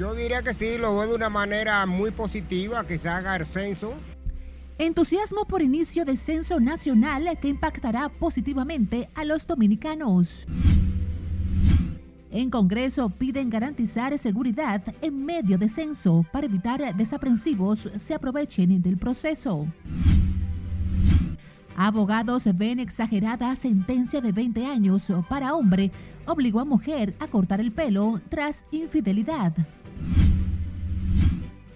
Yo diría que sí, lo veo de una manera muy positiva, que se haga el censo. Entusiasmo por inicio del censo nacional que impactará positivamente a los dominicanos. En Congreso piden garantizar seguridad en medio de censo para evitar desaprensivos se aprovechen del proceso. Abogados ven exagerada sentencia de 20 años para hombre obligó a mujer a cortar el pelo tras infidelidad.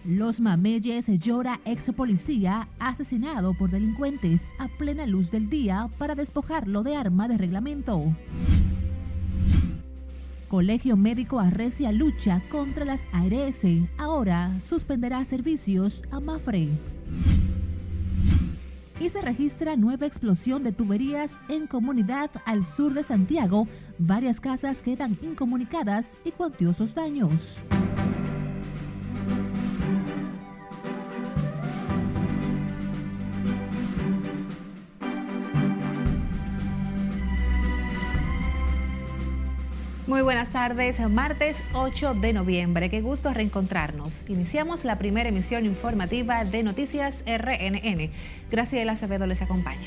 Los Mameyes llora ex policía asesinado por delincuentes a plena luz del día para despojarlo de arma de reglamento. Colegio Médico arrecia lucha contra las ARS. Ahora suspenderá servicios a Mafre. Y se registra nueva explosión de tuberías en comunidad al sur de Santiago. Varias casas quedan incomunicadas y cuantiosos daños. Buenas tardes, martes 8 de noviembre. Qué gusto reencontrarnos. Iniciamos la primera emisión informativa de Noticias RNN. Graciela Acevedo les acompaña.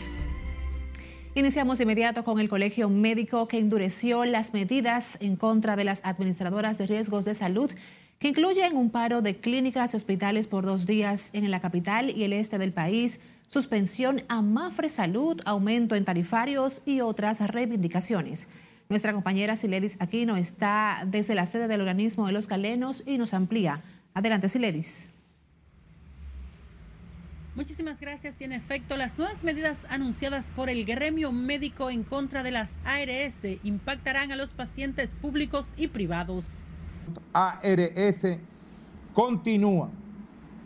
Iniciamos de inmediato con el Colegio Médico que endureció las medidas en contra de las administradoras de riesgos de salud que incluyen un paro de clínicas y hospitales por dos días en la capital y el este del país, suspensión a Mafre Salud, aumento en tarifarios y otras reivindicaciones. Nuestra compañera Siledis Aquino está desde la sede del organismo de los galenos y nos amplía. Adelante, Siledis. Muchísimas gracias. Y en efecto, las nuevas medidas anunciadas por el gremio médico en contra de las ARS impactarán a los pacientes públicos y privados. ARS continúa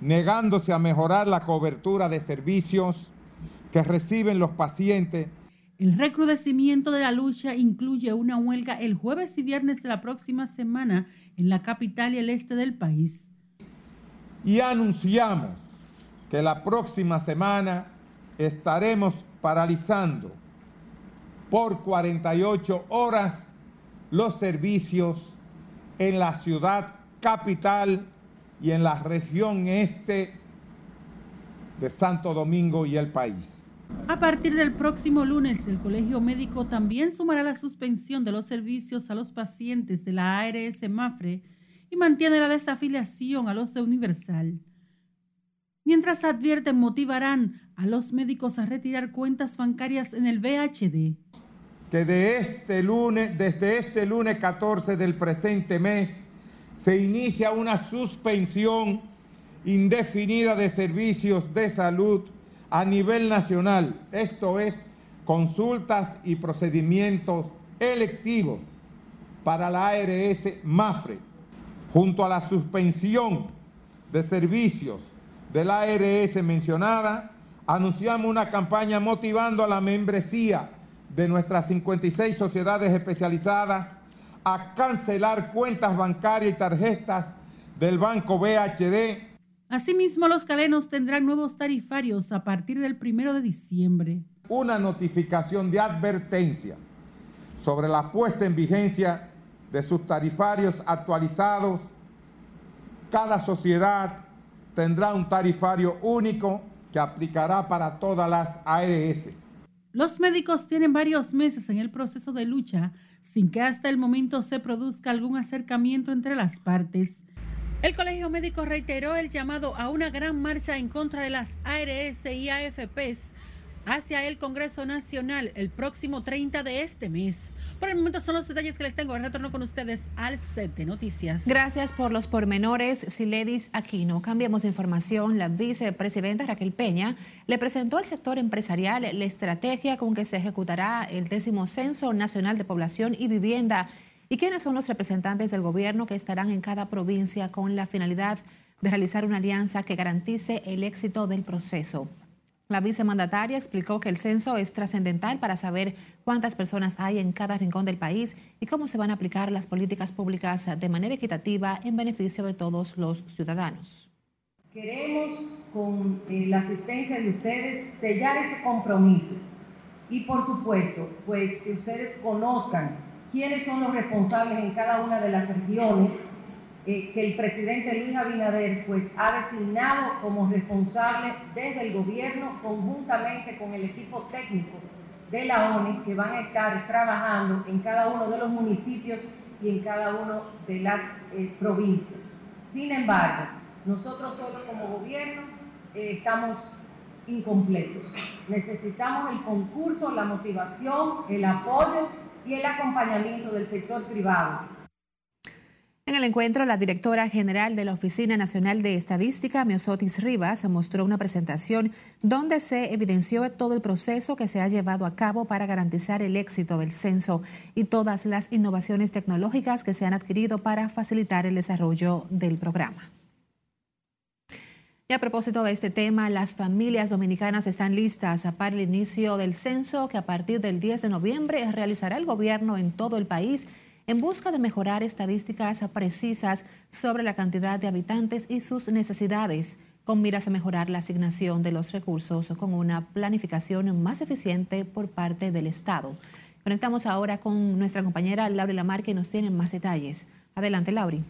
negándose a mejorar la cobertura de servicios que reciben los pacientes el recrudecimiento de la lucha incluye una huelga el jueves y viernes de la próxima semana en la capital y el este del país. Y anunciamos que la próxima semana estaremos paralizando por 48 horas los servicios en la ciudad capital y en la región este de Santo Domingo y el país. A partir del próximo lunes, el Colegio Médico también sumará la suspensión de los servicios a los pacientes de la ARS Mafre y mantiene la desafiliación a los de Universal. Mientras advierten, motivarán a los médicos a retirar cuentas bancarias en el VHD. Que de este lunes, desde este lunes 14 del presente mes, se inicia una suspensión indefinida de servicios de salud a nivel nacional, esto es, consultas y procedimientos electivos para la ARS MAFRE, junto a la suspensión de servicios de la ARS mencionada, anunciamos una campaña motivando a la membresía de nuestras 56 sociedades especializadas a cancelar cuentas bancarias y tarjetas del Banco BHD Asimismo, los calenos tendrán nuevos tarifarios a partir del primero de diciembre. Una notificación de advertencia sobre la puesta en vigencia de sus tarifarios actualizados. Cada sociedad tendrá un tarifario único que aplicará para todas las ARS. Los médicos tienen varios meses en el proceso de lucha sin que hasta el momento se produzca algún acercamiento entre las partes. El Colegio Médico reiteró el llamado a una gran marcha en contra de las ARS y AFPs hacia el Congreso Nacional el próximo 30 de este mes. Por el momento son los detalles que les tengo. Retorno con ustedes al set de noticias. Gracias por los pormenores, Siledis Aquino. Cambiamos de información. La vicepresidenta Raquel Peña le presentó al sector empresarial la estrategia con que se ejecutará el décimo Censo Nacional de Población y Vivienda ¿Y quiénes son los representantes del gobierno que estarán en cada provincia con la finalidad de realizar una alianza que garantice el éxito del proceso? La vicemandataria explicó que el censo es trascendental para saber cuántas personas hay en cada rincón del país y cómo se van a aplicar las políticas públicas de manera equitativa en beneficio de todos los ciudadanos. Queremos, con eh, la asistencia de ustedes, sellar ese compromiso y, por supuesto, pues que ustedes conozcan quiénes son los responsables en cada una de las regiones eh, que el presidente Luis Abinader pues, ha designado como responsable desde el gobierno conjuntamente con el equipo técnico de la ONU que van a estar trabajando en cada uno de los municipios y en cada una de las eh, provincias. Sin embargo, nosotros solo como gobierno eh, estamos incompletos. Necesitamos el concurso, la motivación, el apoyo y el acompañamiento del sector privado en el encuentro, la directora general de la Oficina Nacional de Estadística, Miosotis Rivas, mostró una presentación donde se evidenció todo el proceso que se ha llevado a cabo para garantizar el éxito del censo y todas las innovaciones tecnológicas que se han adquirido para facilitar el desarrollo del programa. Y a propósito de este tema, las familias dominicanas están listas para el inicio del censo que a partir del 10 de noviembre realizará el gobierno en todo el país en busca de mejorar estadísticas precisas sobre la cantidad de habitantes y sus necesidades, con miras a mejorar la asignación de los recursos con una planificación más eficiente por parte del Estado. Conectamos ahora con nuestra compañera Laura Lamar que nos tiene más detalles. Adelante, Lauri.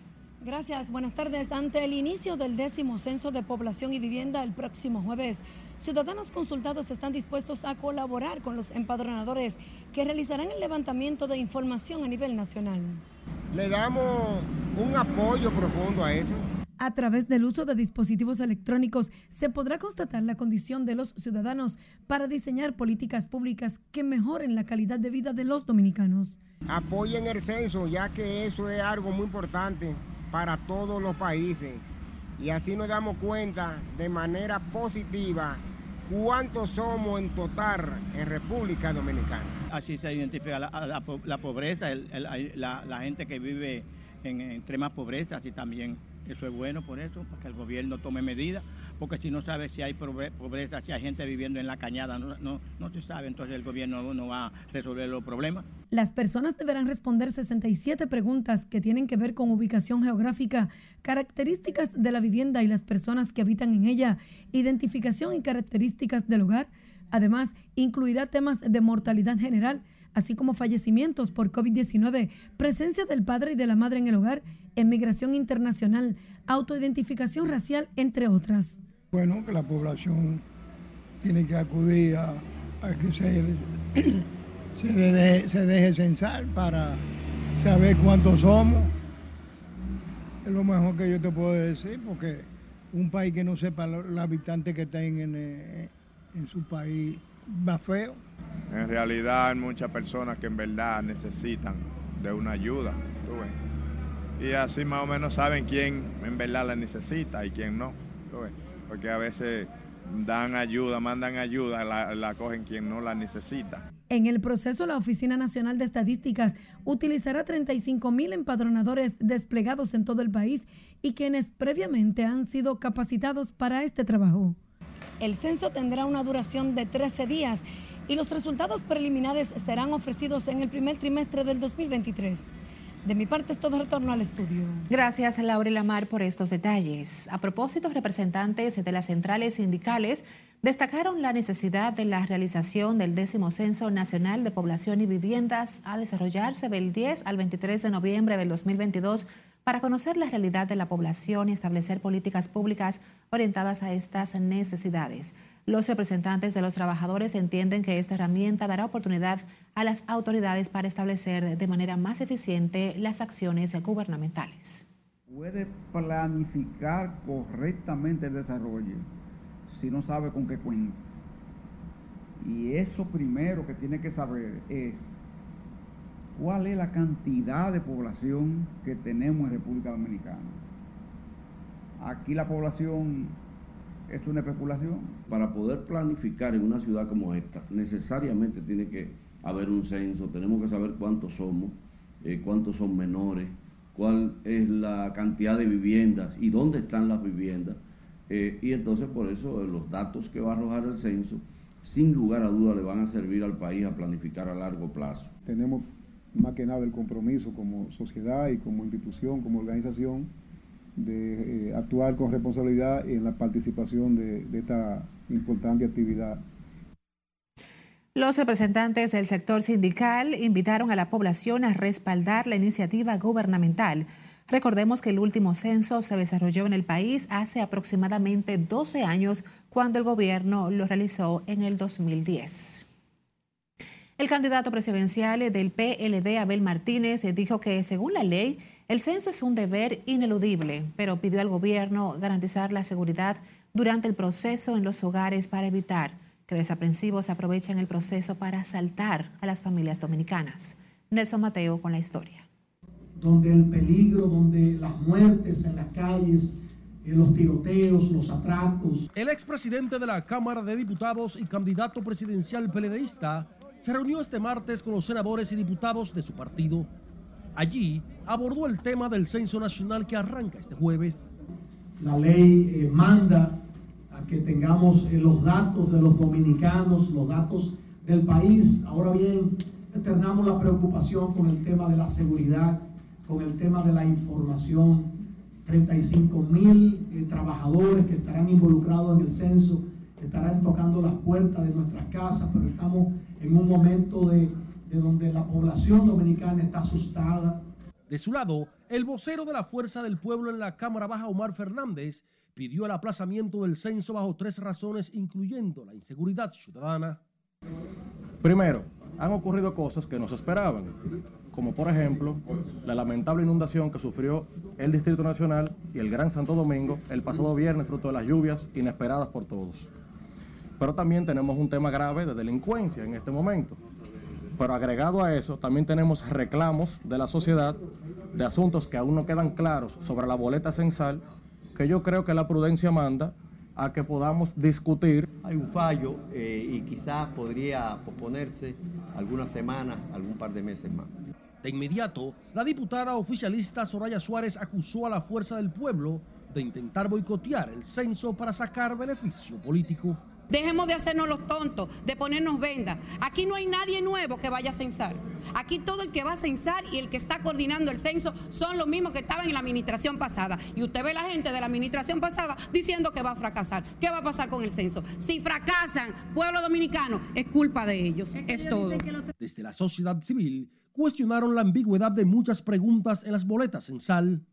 Gracias, buenas tardes. Ante el inicio del décimo censo de población y vivienda el próximo jueves, ciudadanos consultados están dispuestos a colaborar con los empadronadores que realizarán el levantamiento de información a nivel nacional. Le damos un apoyo profundo a eso. A través del uso de dispositivos electrónicos se podrá constatar la condición de los ciudadanos para diseñar políticas públicas que mejoren la calidad de vida de los dominicanos. Apoyen el censo, ya que eso es algo muy importante para todos los países. Y así nos damos cuenta de manera positiva cuántos somos en total en República Dominicana. Así se identifica la, pobreza, la, gente que vive en extrema pobreza, así también eso es bueno por eso, para que el gobierno tome medidas, porque si no sabe si hay pobreza, si hay gente viviendo en la cañada, no, no, se sabe, entonces el gobierno no va a resolver los problemas. Las personas deberán responder 67 preguntas que tienen que ver con ubicación geográfica, características de la vivienda y las personas que habitan en ella, identificación y características del hogar. Además, incluirá temas de mortalidad general, así como fallecimientos por COVID-19, presencia del padre y de la madre en el hogar, emigración internacional, autoidentificación racial, entre otras. Bueno, que la población tiene que acudir a, que se, se, deje, censar para saber cuántos somos. Es lo mejor que yo te puedo decir, porque un país que no sepa los habitantes que tienen en, en su país va feo. En realidad hay muchas personas que en verdad necesitan de una ayuda. Y así más o menos saben quién en verdad la necesita y quién no. Porque a veces dan ayuda, mandan ayuda, la, la cogen quien no la necesita. En el proceso, la Oficina Nacional de Estadísticas utilizará 35 mil empadronadores desplegados en todo el país y quienes previamente han sido capacitados para este trabajo. El censo tendrá una duración de 13 días y los resultados preliminares serán ofrecidos en el primer trimestre del 2023. De mi parte es todo retorno al estudio. Gracias, Laura Lamar, por estos detalles. A propósito, representantes de las centrales sindicales destacaron la necesidad de la realización del décimo Censo Nacional de Población y Viviendas a desarrollarse del 10 al 23 de noviembre del 2022 para conocer la realidad de la población y establecer políticas públicas orientadas a estas necesidades. Los representantes de los trabajadores entienden que esta herramienta dará oportunidad a las autoridades para establecer de manera más eficiente las acciones gubernamentales. Puede planificar correctamente el desarrollo si no sabe con qué cuenta. Y eso primero que tiene que saber es cuál es la cantidad de población que tenemos en República Dominicana. Aquí la población es una especulación. Para poder planificar en una ciudad como esta, necesariamente tiene que haber un censo, tenemos que saber cuántos somos, eh, cuántos son menores, cuál es la cantidad de viviendas y dónde están las viviendas. Eh, y entonces por eso eh, los datos que va a arrojar el censo, sin lugar a duda, le van a servir al país a planificar a largo plazo. Tenemos más que nada el compromiso como sociedad y como institución, como organización, de actuar con responsabilidad en la participación de esta importante actividad. Los representantes del sector sindical invitaron a la población a respaldar la iniciativa gubernamental Recordemos que el último censo se desarrolló en el país hace aproximadamente 12 años cuando el gobierno lo realizó en el 2010. El candidato presidencial del PLD, Abel Martínez, dijo que según la ley, el censo es un deber ineludible, pero pidió al gobierno garantizar la seguridad durante el proceso en los hogares para evitar que desaprensivos aprovechen el proceso para asaltar a las familias dominicanas. Nelson Mateo con la historia donde el peligro, donde las muertes en las calles, en los tiroteos, los atracos. El expresidente de la Cámara de Diputados y candidato presidencial peledeísta se reunió este martes con los senadores y diputados de su partido. Allí abordó el tema del censo nacional que arranca este jueves. La ley eh, manda que tengamos eh, los datos de los dominicanos, los datos del país. Ahora bien, eternamos la preocupación con el tema de la seguridad con el tema de la información. 35 mil eh, trabajadores que estarán involucrados en el censo, estarán tocando las puertas de nuestras casas, pero estamos en un momento de, de donde la población dominicana está asustada. De su lado, el vocero de la Fuerza del Pueblo en la Cámara Baja, Omar Fernández, pidió el aplazamiento del censo bajo tres razones, incluyendo la inseguridad ciudadana. Primero, han ocurrido cosas que no se esperaban como por ejemplo la lamentable inundación que sufrió el Distrito Nacional y el Gran Santo Domingo el pasado viernes fruto de las lluvias inesperadas por todos. Pero también tenemos un tema grave de delincuencia en este momento. Pero agregado a eso, también tenemos reclamos de la sociedad de asuntos que aún no quedan claros sobre la boleta censal, que yo creo que la prudencia manda a que podamos discutir. Hay un fallo eh, y quizás podría posponerse algunas semanas, algún par de meses más. De inmediato, la diputada oficialista Soraya Suárez acusó a la Fuerza del Pueblo de intentar boicotear el censo para sacar beneficio político. Dejemos de hacernos los tontos, de ponernos vendas. Aquí no hay nadie nuevo que vaya a censar. Aquí todo el que va a censar y el que está coordinando el censo son los mismos que estaban en la administración pasada. Y usted ve la gente de la administración pasada diciendo que va a fracasar. ¿Qué va a pasar con el censo? Si fracasan, pueblo dominicano, es culpa de ellos. Es, todo. Desde la sociedad civil cuestionaron la ambigüedad de muchas preguntas en las boletas en sal.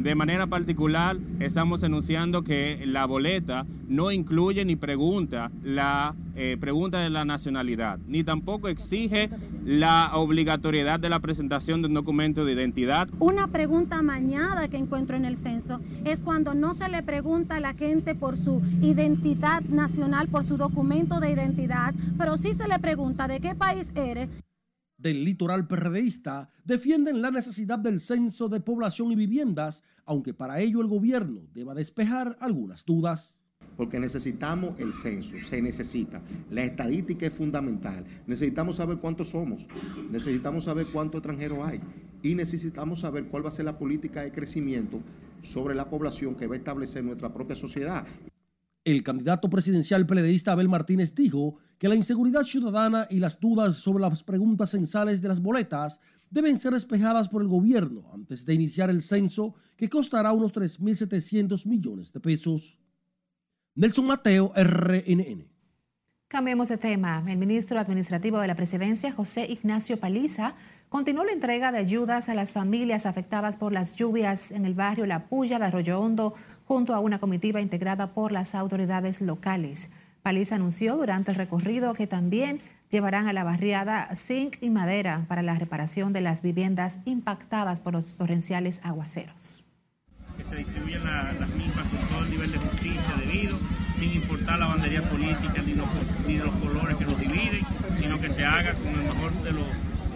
De manera particular, estamos anunciando que la boleta no incluye ni pregunta la eh, pregunta de la nacionalidad, ni tampoco exige la obligatoriedad de la presentación de un documento de identidad. Una pregunta mañana que encuentro en el censo es cuando no se le pregunta a la gente por su identidad nacional, por su documento de identidad, pero sí se le pregunta de qué país eres del litoral perredeísta defienden la necesidad del censo de población y viviendas, aunque para ello el gobierno deba despejar algunas dudas. Porque necesitamos el censo, se necesita. La estadística es fundamental. Necesitamos saber cuántos somos, necesitamos saber cuántos extranjeros hay y necesitamos saber cuál va a ser la política de crecimiento sobre la población que va a establecer nuestra propia sociedad. El candidato presidencial peledeísta Abel Martínez dijo que la inseguridad ciudadana y las dudas sobre las preguntas censales de las boletas deben ser despejadas por el gobierno antes de iniciar el censo que costará unos 3.700 millones de pesos. Nelson Mateo, RNN. Cambiemos de tema. El ministro administrativo de la presidencia, José Ignacio Paliza, continuó la entrega de ayudas a las familias afectadas por las lluvias en el barrio La Puya de Arroyo Hondo, junto a una comitiva integrada por las autoridades locales. Paliza anunció durante el recorrido que también llevarán a la barriada zinc y madera para la reparación de las viviendas impactadas por los torrenciales aguaceros. Que se distribuyan las mismas con todo el nivel de justicia debido sin importar la bandería política ni los, ni los colores que los dividen, sino que se haga con el mejor de los,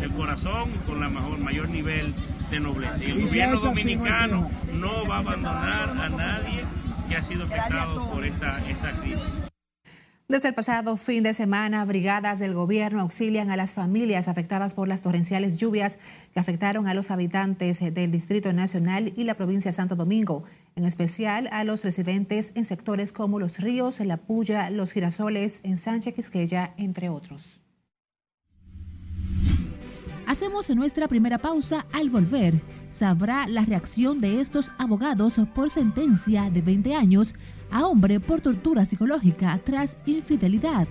del corazón y con el mejor, mayor nivel de nobleza. Y el gobierno dominicano no va a abandonar a nadie que ha sido afectado por esta, esta crisis. Desde el pasado fin de semana, brigadas del gobierno auxilian a las familias afectadas por las torrenciales lluvias que afectaron a los habitantes del Distrito Nacional y la provincia de Santo Domingo, en especial a los residentes en sectores como Los Ríos, La Puya, Los Girasoles, en Sánchez Quisqueya, entre otros. Hacemos nuestra primera pausa al volver. Sabrá la reacción de estos abogados por sentencia de 20 años a hombre por tortura psicológica tras infidelidad.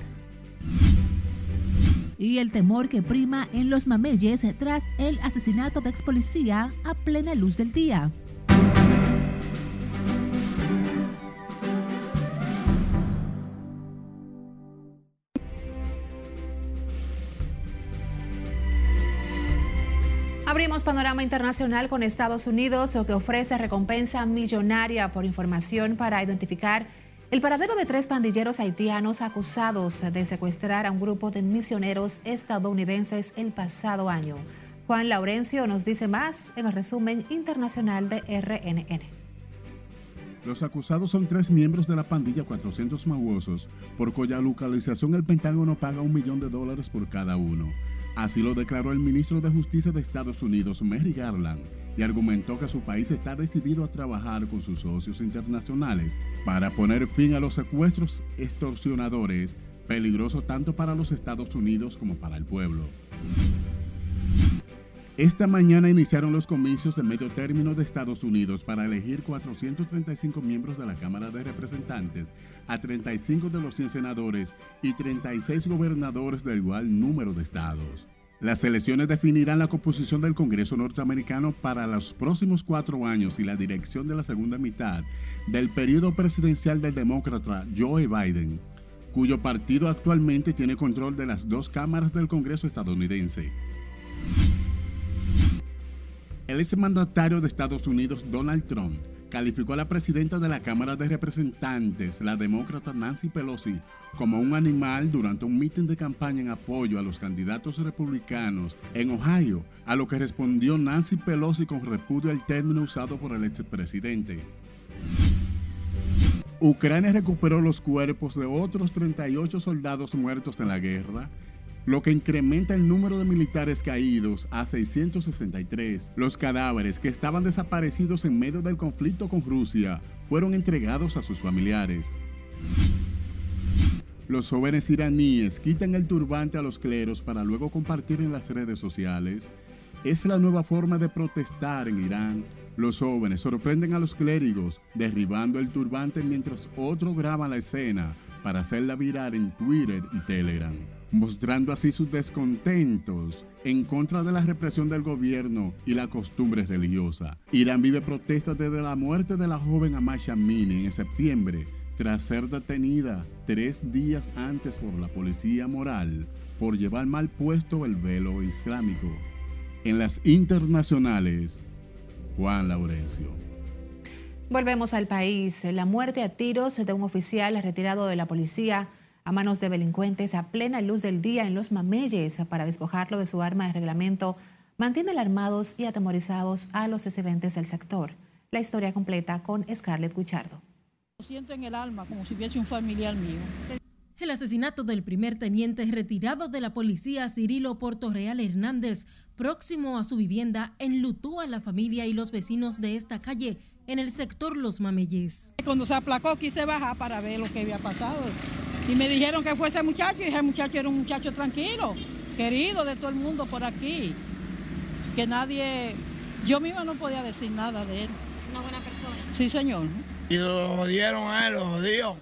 y el temor que prima en los mameyes tras el asesinato de ex policía a plena luz del día. Abrimos panorama internacional con Estados Unidos, que ofrece recompensa millonaria por información para identificar el paradero de tres pandilleros haitianos acusados de secuestrar a un grupo de misioneros estadounidenses el pasado año. Juan Laurencio nos dice más en el resumen internacional de RNN. Los acusados son tres miembros de la pandilla 400 Mauosos, por cuya localización el Pentágono paga un millón de dólares por cada uno. Así lo declaró el ministro de Justicia de Estados Unidos, Mary Garland, y argumentó que su país está decidido a trabajar con sus socios internacionales para poner fin a los secuestros extorsionadores, peligrosos tanto para los Estados Unidos como para el pueblo. Esta mañana iniciaron los comicios de medio término de Estados Unidos para elegir 435 miembros de la Cámara de Representantes, a 35 de los 100 senadores y 36 gobernadores del igual número de estados. Las elecciones definirán la composición del Congreso norteamericano para los próximos cuatro años y la dirección de la segunda mitad del periodo presidencial del demócrata Joe Biden, cuyo partido actualmente tiene control de las dos cámaras del Congreso estadounidense. El exmandatario de Estados Unidos, Donald Trump, calificó a la presidenta de la Cámara de Representantes, la demócrata Nancy Pelosi, como un animal durante un mitin de campaña en apoyo a los candidatos republicanos en Ohio, a lo que respondió Nancy Pelosi con repudio al término usado por el expresidente. Ucrania recuperó los cuerpos de otros 38 soldados muertos en la guerra, lo que incrementa el número de militares caídos a 663. Los cadáveres que estaban desaparecidos en medio del conflicto con Rusia fueron entregados a sus familiares. Los jóvenes iraníes quitan el turbante a los cleros para luego compartir en las redes sociales. Es la nueva forma de protestar en Irán. Los jóvenes sorprenden a los clérigos derribando el turbante mientras otros graban la escena para hacerla virar en Twitter y Telegram mostrando así sus descontentos en contra de la represión del gobierno y la costumbre religiosa. Irán vive protestas desde la muerte de la joven Amasha Mini en septiembre, tras ser detenida tres días antes por la policía moral por llevar mal puesto el velo islámico. En las internacionales, Juan Laurencio. Volvemos al país. La muerte a tiros de un oficial retirado de la policía a manos de delincuentes a plena luz del día en los mameyes para despojarlo de su arma de reglamento mantiene alarmados y atemorizados a los excedentes del sector. La historia completa con Scarlett Guichardo. Lo siento en el alma como si hubiese un familiar mío. El asesinato del primer teniente retirado de la policía Cirilo Portorreal Hernández, próximo a su vivienda, enlutó a la familia y los vecinos de esta calle en el sector Los Mameyes. Cuando se aplacó quise bajar para ver lo que había pasado y me dijeron que fue ese muchacho y ese muchacho era un muchacho tranquilo, querido de todo el mundo por aquí. Que nadie, yo misma no podía decir nada de él. Una buena persona. Sí, señor. Y lo jodieron a él, lo jodió.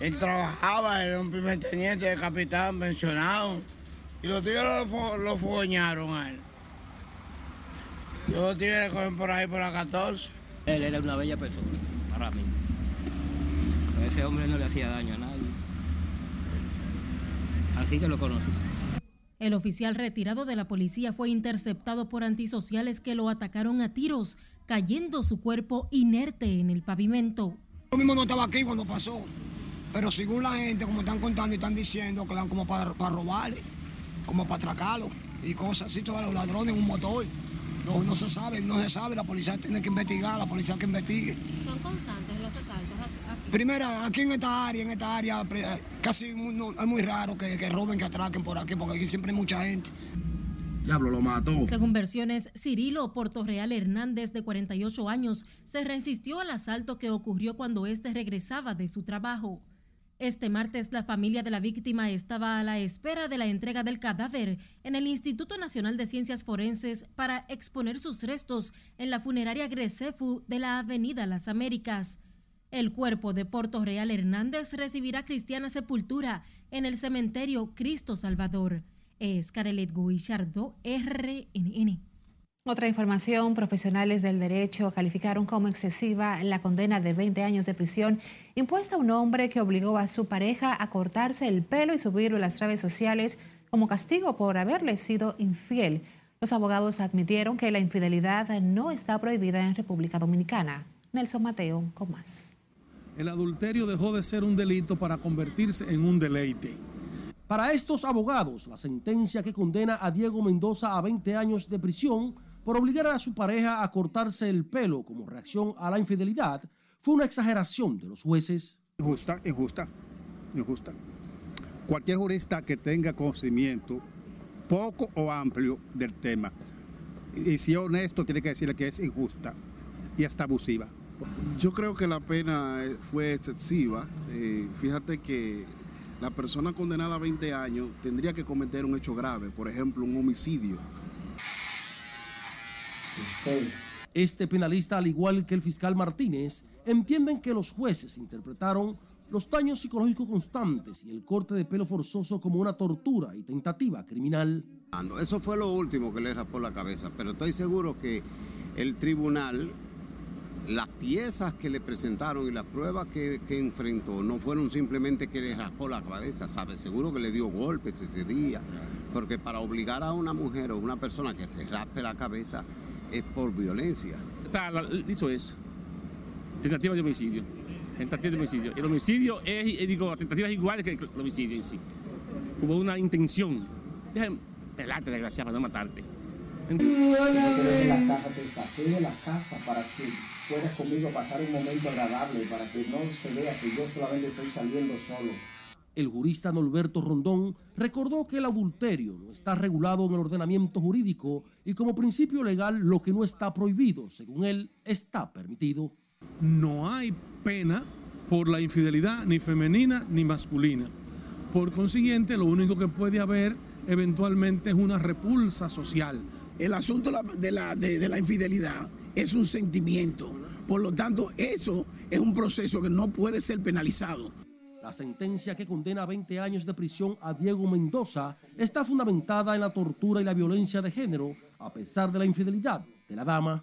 Él trabajaba, era un primer teniente de capitán mencionado. Y los tigres lo, lo fogoñaron a él. Los tigres cogen por ahí por la 14. Él era una bella persona, para mí. ese hombre no le hacía daño a nadie así que lo conocí. El oficial retirado de la policía fue interceptado por antisociales que lo atacaron a tiros, cayendo su cuerpo inerte en el pavimento. Yo mismo no estaba aquí cuando pasó, pero según la gente, como están contando y están diciendo, que dan como para, para robarle, como para atracarlo y cosas así, todos los ladrones en un motor. No, no se sabe, no se sabe, la policía tiene que investigar, la policía que investigue. ¿Son constantes los asaltos? Primero, aquí en esta área, en esta área, casi es muy raro que, que, roben, que atraquen por aquí, porque aquí siempre hay mucha gente. Diablo, lo mató. Según versiones, Cirilo Portorreal Hernández, de 48 años, se resistió al asalto que ocurrió cuando éste regresaba de su trabajo. Este martes, la familia de la víctima estaba a la espera de la entrega del cadáver en el Instituto Nacional de Ciencias Forenses para exponer sus restos en la funeraria Grecefu de la Avenida Las Américas. El cuerpo de Porto Real Hernández recibirá cristiana sepultura en el cementerio Cristo Salvador. Es Carelet Guillardo, RNN. Otra información, profesionales del derecho calificaron como excesiva la condena de 20 años de prisión impuesta a un hombre que obligó a su pareja a cortarse el pelo y subirlo a las redes sociales como castigo por haberle sido infiel. Los abogados admitieron que la infidelidad no está prohibida en República Dominicana. Nelson Mateo con más. El adulterio dejó de ser un delito para convertirse en un deleite. Para estos abogados, la sentencia que condena a Diego Mendoza a 20 años de prisión por obligar a su pareja a cortarse el pelo como reacción a la infidelidad fue una exageración de los jueces. Injusta, injusta, injusta. Cualquier jurista que tenga conocimiento poco o amplio del tema y si es honesto tiene que decirle que es injusta y hasta abusiva. Yo creo que la pena fue excesiva. Eh, fíjate que la persona condenada a 20 años tendría que cometer un hecho grave, por ejemplo, un homicidio este penalista, al igual que el fiscal Martínez, entienden que los jueces interpretaron los daños psicológicos constantes y el corte de pelo forzoso como una tortura y tentativa criminal. Eso fue lo último que le raspó la cabeza, pero estoy seguro que el tribunal, las piezas que le presentaron y las pruebas que, que enfrentó no fueron simplemente que le raspó la cabeza, ¿sabe? Seguro que le dio golpes ese día, porque para obligar a una mujer o una persona que se raspe la cabeza, es por violencia. Eso es. Tentativa de homicidio. Tentativa de homicidio. El homicidio es, digo, la tentativa es igual que el homicidio en sí. Hubo una intención. Déjame pelarte, desgraciado, para no matarte. de la casa, te saqué de la casa para que puedas conmigo pasar un momento agradable, para que no se vea que yo solamente estoy saliendo solo. El jurista Norberto Rondón recordó que el adulterio no está regulado en el ordenamiento jurídico y como principio legal lo que no está prohibido, según él, está permitido. No hay pena por la infidelidad ni femenina ni masculina. Por consiguiente, lo único que puede haber eventualmente es una repulsa social. El asunto de la, de la infidelidad es un sentimiento. Por lo tanto, eso es un proceso que no puede ser penalizado. La sentencia que condena a 20 años de prisión a Diego Mendoza está fundamentada en la tortura y la violencia de género, a pesar de la infidelidad de la dama.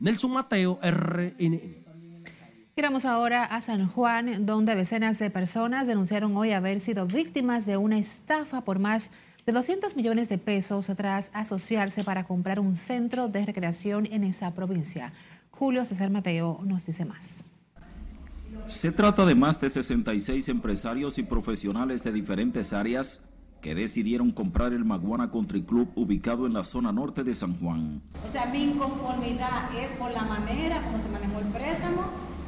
Nelson Mateo, RNN. Giramos ahora a San Juan, donde decenas de personas denunciaron hoy haber sido víctimas de una estafa por más de 200 millones de pesos tras asociarse para comprar un centro de recreación en esa provincia. Julio César Mateo nos dice más. Se trata de más de 66 empresarios y profesionales de diferentes áreas que decidieron comprar el Maguana Country Club ubicado en la zona norte de San Juan. O sea, mi inconformidad es por la manera como se manejó el préstamo,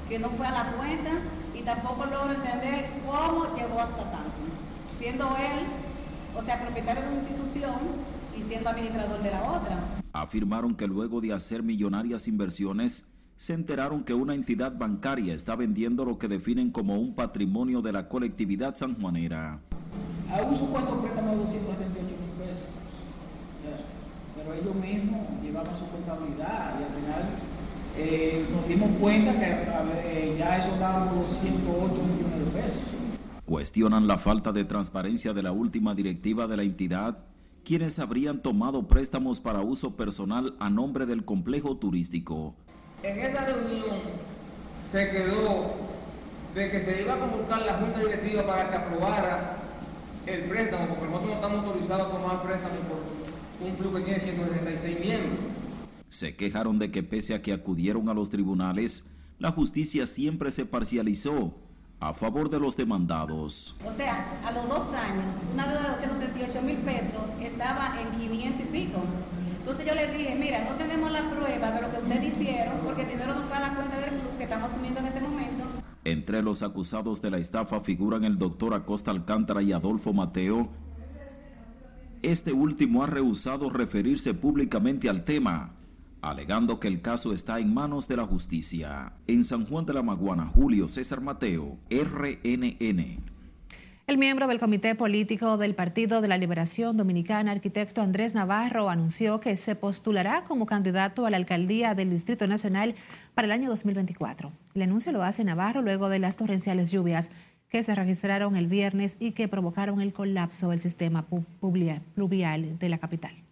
que no fue a la cuenta y tampoco logro entender cómo llegó hasta tanto, siendo él, o sea, propietario de una institución y siendo administrador de la otra. Afirmaron que luego de hacer millonarias inversiones, se enteraron que una entidad bancaria está vendiendo lo que definen como un patrimonio de la colectividad sanjuanera. A un supuesto préstamo de 278 mil pesos, pero ellos mismos llevaban su contabilidad y al final eh, nos dimos cuenta que eh, ya eso daba 108 millones. Cuestionan la falta de transparencia de la última directiva de la entidad, quienes habrían tomado préstamos para uso personal a nombre del complejo turístico. En esa reunión se quedó de que se iba a convocar la Junta Directiva para que aprobara el préstamo, porque nosotros no estamos autorizados a tomar préstamo por un club que tiene 166 miembros. Se quejaron de que pese a que acudieron a los tribunales, la justicia siempre se parcializó a favor de los demandados. O sea, a los dos años, una deuda de 278 mil pesos estaba en 500 y pico. Entonces yo les dije, mira, no tenemos la prueba de lo que ustedes hicieron porque el dinero no fue a la cuenta del club que estamos asumiendo en este momento. Entre los acusados de la estafa figuran el doctor Acosta Alcántara y Adolfo Mateo. Este último ha rehusado referirse públicamente al tema, alegando que el caso está en manos de la justicia. En San Juan de la Maguana, Julio César Mateo, RNN. El miembro del Comité Político del Partido de la Liberación Dominicana, arquitecto Andrés Navarro, anunció que se postulará como candidato a la alcaldía del Distrito Nacional para el año 2024. El anuncio lo hace Navarro luego de las torrenciales lluvias que se registraron el viernes y que provocaron el colapso del sistema pluvial de la capital.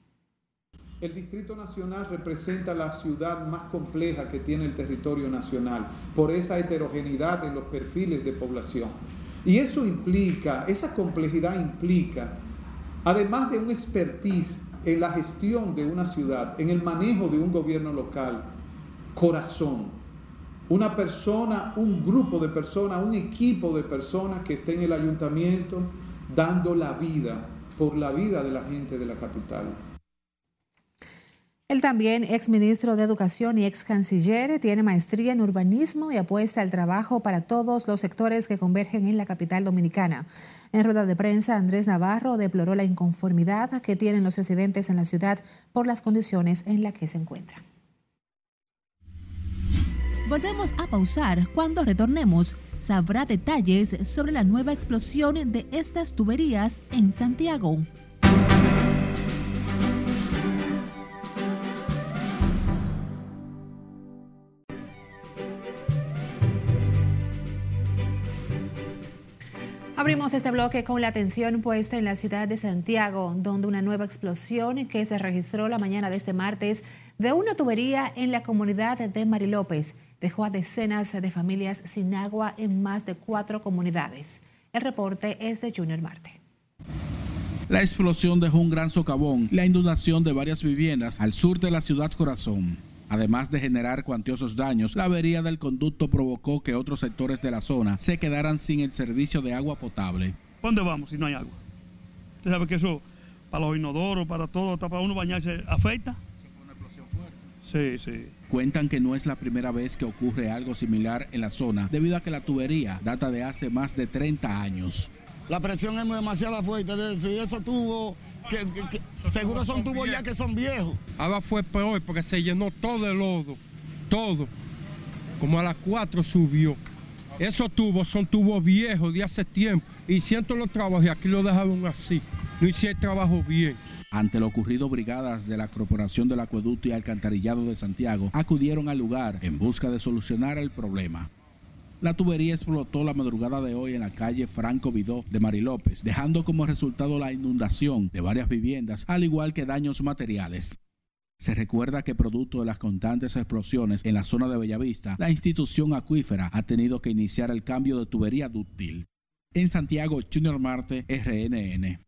El Distrito Nacional representa la ciudad más compleja que tiene el territorio nacional por esa heterogeneidad en los perfiles de población. Y eso implica, esa complejidad implica, además de un expertise en la gestión de una ciudad, en el manejo de un gobierno local, corazón. Una persona, un grupo de personas, un equipo de personas que esté en el ayuntamiento dando la vida por la vida de la gente de la capital. Él también, ex ministro de Educación y ex canciller, tiene maestría en urbanismo y apuesta al trabajo para todos los sectores que convergen en la capital dominicana. En rueda de prensa, Andrés Navarro deploró la inconformidad que tienen los residentes en la ciudad por las condiciones en las que se encuentran. Volvemos a pausar. Cuando retornemos, sabrá detalles sobre la nueva explosión de estas tuberías en Santiago. Abrimos este bloque con la atención puesta en la ciudad de Santiago, donde una nueva explosión que se registró la mañana de este martes de una tubería en la comunidad de Marilópez dejó a decenas de familias sin agua en más de cuatro comunidades. El reporte es de Junior Marte. La explosión dejó un gran socavón la inundación de varias viviendas al sur de la ciudad corazón. Además de generar cuantiosos daños, la avería del conducto provocó que otros sectores de la zona se quedaran sin el servicio de agua potable. ¿Dónde vamos si no hay agua? Usted sabe que eso para los inodoros, para todo, hasta para uno bañarse, afecta. Sí, sí. Cuentan que no es la primera vez que ocurre algo similar en la zona, debido a que la tubería data de hace más de 30 años. La presión es demasiado fuerte de eso y eso tuvo que, seguro son tubos ya que son viejos. Ahora fue peor porque se llenó todo el lodo, todo. Como a las 4 subió. Esos tubos son tubos viejos de hace tiempo. Y siento los trabajos y aquí lo dejaron así. No hice el trabajo bien. Ante lo ocurrido, brigadas de la Corporación del Acueducto y Alcantarillado de Santiago acudieron al lugar en busca de solucionar el problema. La tubería explotó la madrugada de hoy en la calle Franco Vidó de Marilópez, dejando como resultado la inundación de varias viviendas, al igual que daños materiales. Se recuerda que producto de las constantes explosiones en la zona de Bellavista, la institución acuífera ha tenido que iniciar el cambio de tubería dúctil. En Santiago, Junior Marte, RNN.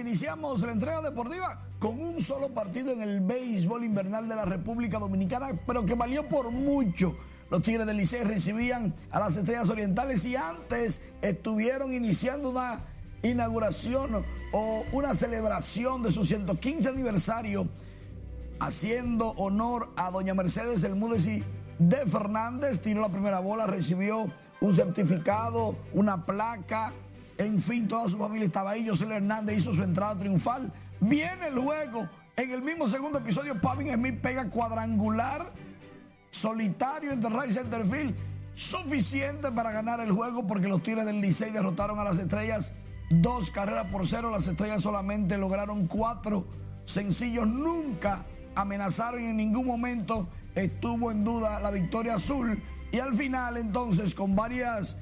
Iniciamos la entrega deportiva con un solo partido en el béisbol invernal de la República Dominicana, pero que valió por mucho. Los Tigres del Liceo recibían a las Estrellas Orientales y antes estuvieron iniciando una inauguración o una celebración de su 115 aniversario, haciendo honor a doña Mercedes El Múdesi de Fernández. Tiró la primera bola, recibió un certificado, una placa en fin, toda su familia estaba ahí. José Hernández hizo su entrada triunfal. Viene luego, en el mismo segundo episodio, Pavin Smith pega cuadrangular solitario entre right center field. Suficiente para ganar el juego porque los Tigres del Licey derrotaron a las estrellas dos carreras por cero. Las estrellas solamente lograron cuatro sencillos. Nunca amenazaron y en ningún momento estuvo en duda la victoria azul. Y al final, entonces, con varias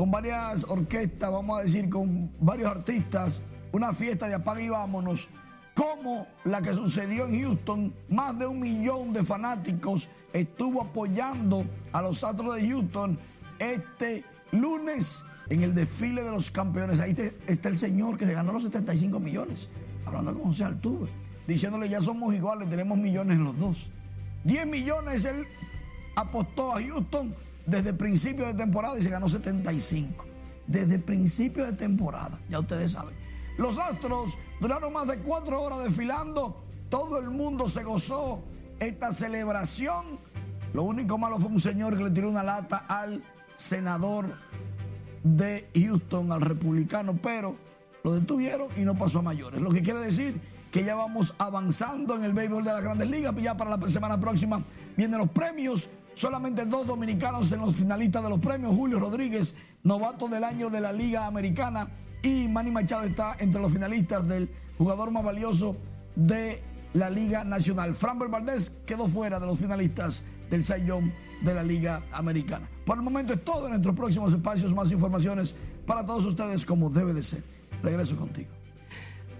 con varias orquestas, vamos a decir, con varios artistas, una fiesta de apaga y vámonos, como la que sucedió en Houston, más de un millón de fanáticos estuvo apoyando a los Astros de Houston este lunes en el desfile de los campeones. Ahí está el señor que se ganó los 75 millones, hablando con José Altuve, diciéndole ya somos iguales, tenemos millones los dos. 10 millones él apostó a Houston desde principio de temporada y se ganó 75. Desde principio de temporada, ya ustedes saben. Los Astros duraron más de cuatro horas desfilando. Todo el mundo se gozó esta celebración. Lo único malo fue un señor que le tiró una lata al senador de Houston al republicano, pero lo detuvieron y no pasó a mayores. Lo que quiere decir que ya vamos avanzando en el béisbol de las grandes ligas. Ya para la semana próxima vienen los premios. Solamente dos dominicanos en los finalistas de los premios. Julio Rodríguez, novato del año de la Liga Americana. Y Manny Machado está entre los finalistas del jugador más valioso de la Liga Nacional. Framber Valdés quedó fuera de los finalistas del Sayón de la Liga Americana. Por el momento es todo en nuestros próximos espacios. Más informaciones para todos ustedes como debe de ser. Regreso contigo.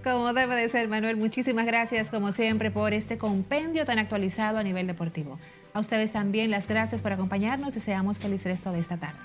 Como debe de ser, Manuel, muchísimas gracias como siempre por este compendio tan actualizado a nivel deportivo. A ustedes también las gracias por acompañarnos. Deseamos feliz resto de esta tarde.